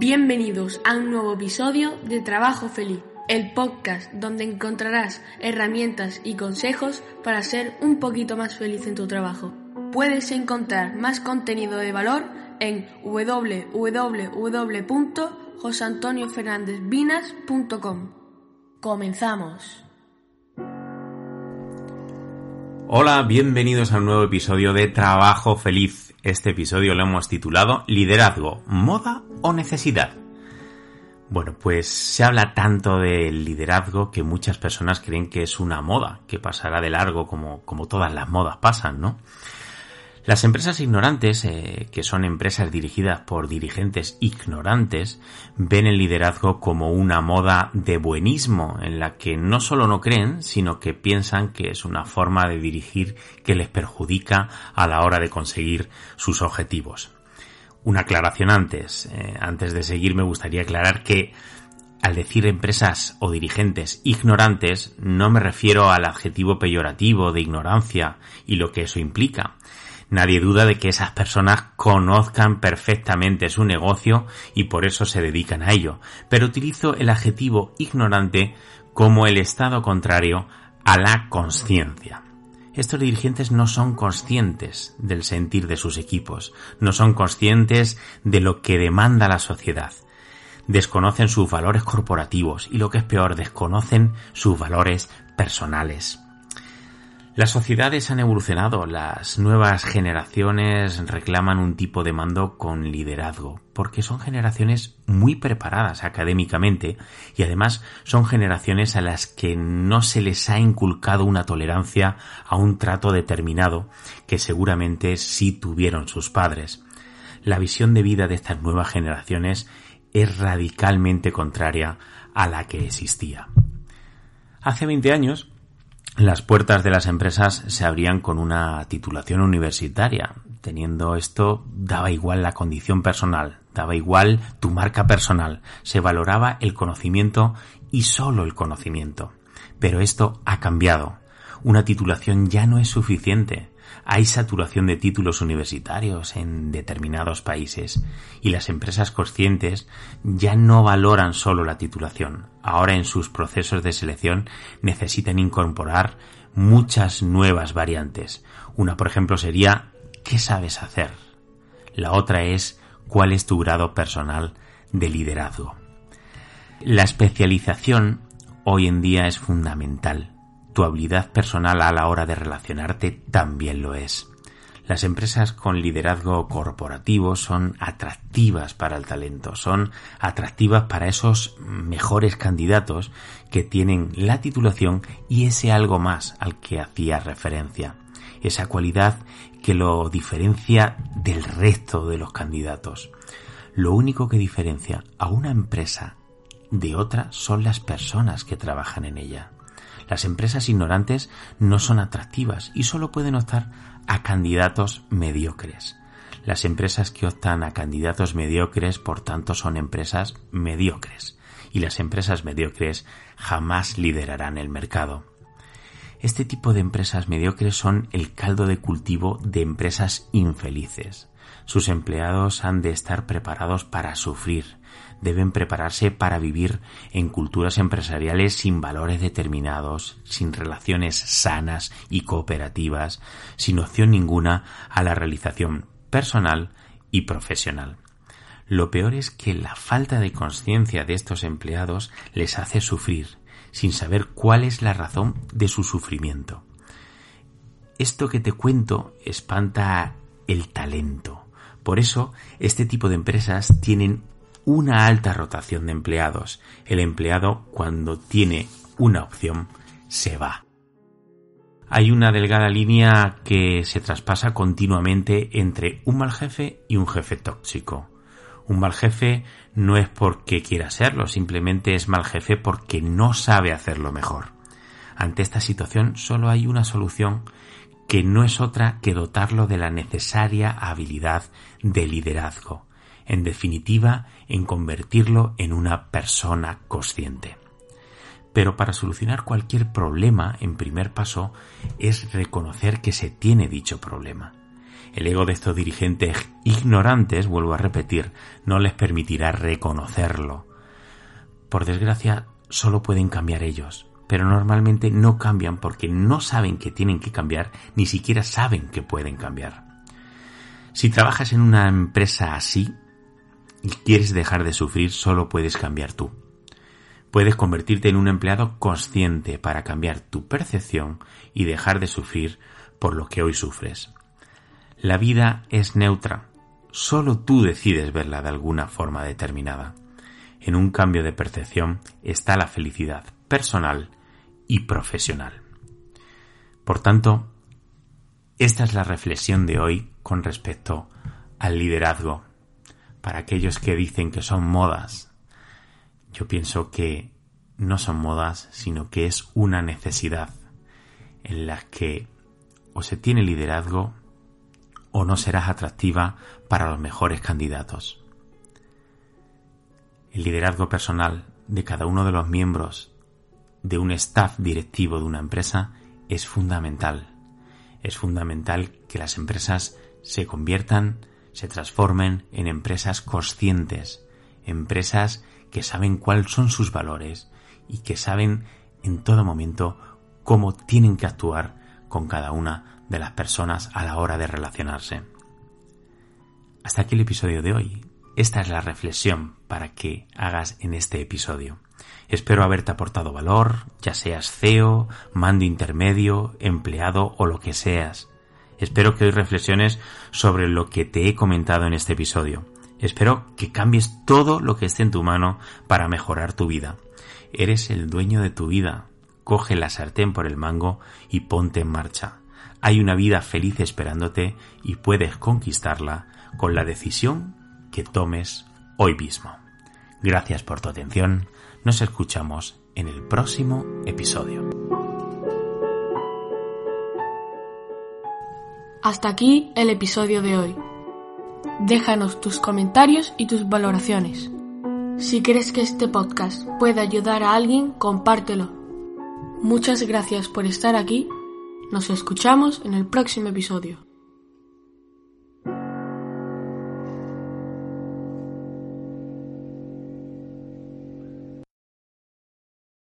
Bienvenidos a un nuevo episodio de Trabajo Feliz, el podcast donde encontrarás herramientas y consejos para ser un poquito más feliz en tu trabajo. Puedes encontrar más contenido de valor en www.josantoniofernandezvinas.com. Comenzamos. Hola, bienvenidos a un nuevo episodio de Trabajo Feliz. Este episodio lo hemos titulado Liderazgo, moda o necesidad. Bueno, pues se habla tanto del liderazgo que muchas personas creen que es una moda, que pasará de largo como, como todas las modas pasan, ¿no? Las empresas ignorantes, eh, que son empresas dirigidas por dirigentes ignorantes, ven el liderazgo como una moda de buenismo en la que no solo no creen, sino que piensan que es una forma de dirigir que les perjudica a la hora de conseguir sus objetivos. Una aclaración antes. Eh, antes de seguir me gustaría aclarar que al decir empresas o dirigentes ignorantes no me refiero al adjetivo peyorativo de ignorancia y lo que eso implica Nadie duda de que esas personas conozcan perfectamente su negocio y por eso se dedican a ello, pero utilizo el adjetivo ignorante como el estado contrario a la conciencia. Estos dirigentes no son conscientes del sentir de sus equipos, no son conscientes de lo que demanda la sociedad, desconocen sus valores corporativos y lo que es peor, desconocen sus valores personales. Las sociedades han evolucionado, las nuevas generaciones reclaman un tipo de mando con liderazgo, porque son generaciones muy preparadas académicamente y además son generaciones a las que no se les ha inculcado una tolerancia a un trato determinado que seguramente sí tuvieron sus padres. La visión de vida de estas nuevas generaciones es radicalmente contraria a la que existía. Hace 20 años, las puertas de las empresas se abrían con una titulación universitaria. Teniendo esto, daba igual la condición personal, daba igual tu marca personal, se valoraba el conocimiento y solo el conocimiento. Pero esto ha cambiado. Una titulación ya no es suficiente. Hay saturación de títulos universitarios en determinados países y las empresas conscientes ya no valoran solo la titulación. Ahora en sus procesos de selección necesitan incorporar muchas nuevas variantes. Una, por ejemplo, sería ¿qué sabes hacer? La otra es ¿cuál es tu grado personal de liderazgo? La especialización hoy en día es fundamental tu habilidad personal a la hora de relacionarte también lo es. Las empresas con liderazgo corporativo son atractivas para el talento, son atractivas para esos mejores candidatos que tienen la titulación y ese algo más al que hacía referencia, esa cualidad que lo diferencia del resto de los candidatos. Lo único que diferencia a una empresa de otra son las personas que trabajan en ella. Las empresas ignorantes no son atractivas y solo pueden optar a candidatos mediocres. Las empresas que optan a candidatos mediocres, por tanto, son empresas mediocres. Y las empresas mediocres jamás liderarán el mercado. Este tipo de empresas mediocres son el caldo de cultivo de empresas infelices. Sus empleados han de estar preparados para sufrir, deben prepararse para vivir en culturas empresariales sin valores determinados, sin relaciones sanas y cooperativas, sin opción ninguna a la realización personal y profesional. Lo peor es que la falta de conciencia de estos empleados les hace sufrir, sin saber cuál es la razón de su sufrimiento. Esto que te cuento espanta el talento. Por eso, este tipo de empresas tienen una alta rotación de empleados. El empleado, cuando tiene una opción, se va. Hay una delgada línea que se traspasa continuamente entre un mal jefe y un jefe tóxico. Un mal jefe no es porque quiera serlo, simplemente es mal jefe porque no sabe hacerlo mejor. Ante esta situación solo hay una solución que no es otra que dotarlo de la necesaria habilidad de liderazgo, en definitiva, en convertirlo en una persona consciente. Pero para solucionar cualquier problema, en primer paso, es reconocer que se tiene dicho problema. El ego de estos dirigentes ignorantes, vuelvo a repetir, no les permitirá reconocerlo. Por desgracia, solo pueden cambiar ellos, pero normalmente no cambian porque no saben que tienen que cambiar, ni siquiera saben que pueden cambiar. Si trabajas en una empresa así y quieres dejar de sufrir, solo puedes cambiar tú. Puedes convertirte en un empleado consciente para cambiar tu percepción y dejar de sufrir por lo que hoy sufres. La vida es neutra. Solo tú decides verla de alguna forma determinada. En un cambio de percepción está la felicidad personal y profesional. Por tanto, esta es la reflexión de hoy con respecto al liderazgo. Para aquellos que dicen que son modas, yo pienso que no son modas, sino que es una necesidad en la que o se tiene liderazgo o no serás atractiva para los mejores candidatos. El liderazgo personal de cada uno de los miembros de un staff directivo de una empresa es fundamental. Es fundamental que las empresas se conviertan, se transformen en empresas conscientes, empresas que saben cuáles son sus valores y que saben en todo momento cómo tienen que actuar con cada una de las personas a la hora de relacionarse. Hasta aquí el episodio de hoy. Esta es la reflexión para que hagas en este episodio. Espero haberte aportado valor, ya seas CEO, mando intermedio, empleado o lo que seas. Espero que hoy reflexiones sobre lo que te he comentado en este episodio. Espero que cambies todo lo que esté en tu mano para mejorar tu vida. Eres el dueño de tu vida. Coge la sartén por el mango y ponte en marcha. Hay una vida feliz esperándote y puedes conquistarla con la decisión que tomes hoy mismo. Gracias por tu atención. Nos escuchamos en el próximo episodio. Hasta aquí el episodio de hoy. Déjanos tus comentarios y tus valoraciones. Si crees que este podcast puede ayudar a alguien, compártelo. Muchas gracias por estar aquí nos escuchamos en el próximo episodio.